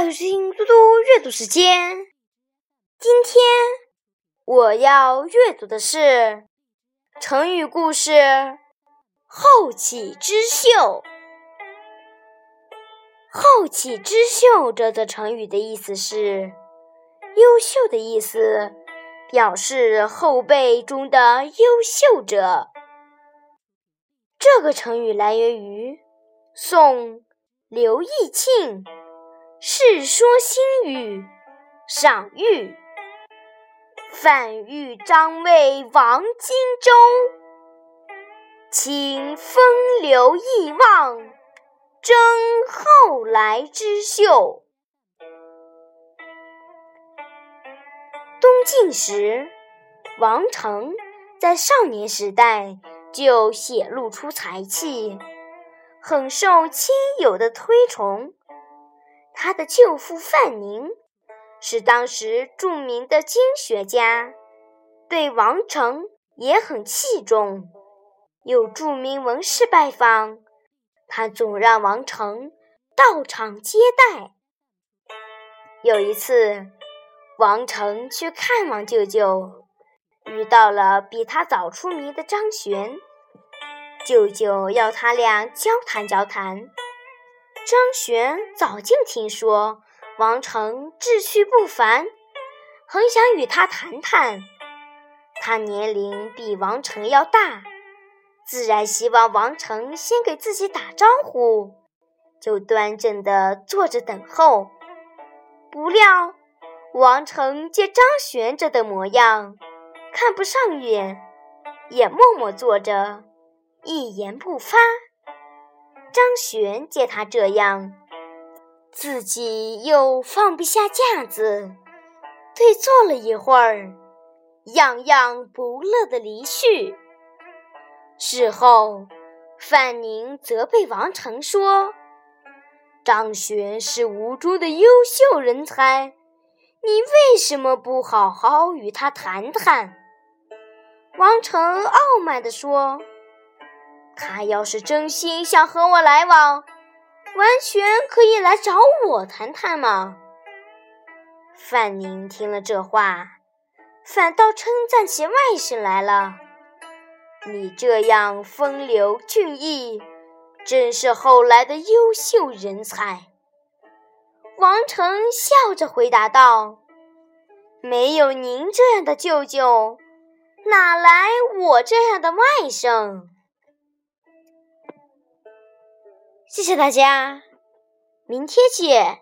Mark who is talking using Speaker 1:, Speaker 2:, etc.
Speaker 1: 欢迎收听嘟嘟阅读时间。今天我要阅读的是成语故事《后起之秀》。后起之秀这则成语的意思是优秀的意思，表示后辈中的优秀者。这个成语来源于宋刘义庆。《世说新语·赏玉》：范玉张魏王荆州，请风流意望，争后来之秀。东晋时，王成在少年时代就显露出才气，很受亲友的推崇。他的舅父范宁是当时著名的经学家，对王成也很器重。有著名文士拜访，他总让王成到场接待。有一次，王成去看望舅舅，遇到了比他早出名的张玄，舅舅要他俩交谈交谈。张玄早就听说王成志趣不凡，很想与他谈谈。他年龄比王成要大，自然希望王成先给自己打招呼，就端正地坐着等候。不料王成见张玄这等模样，看不上眼，也默默坐着，一言不发。张玄见他这样，自己又放不下架子，对坐了一会儿，样样不乐的离去。事后，范宁责备王成说：“张玄是吴中的优秀人才，你为什么不好好与他谈谈？”王成傲慢地说。他要是真心想和我来往，完全可以来找我谈谈嘛。范宁听了这话，反倒称赞起外甥来了：“你这样风流俊逸，真是后来的优秀人才。”王成笑着回答道：“没有您这样的舅舅，哪来我这样的外甥？”谢谢大家，明天见。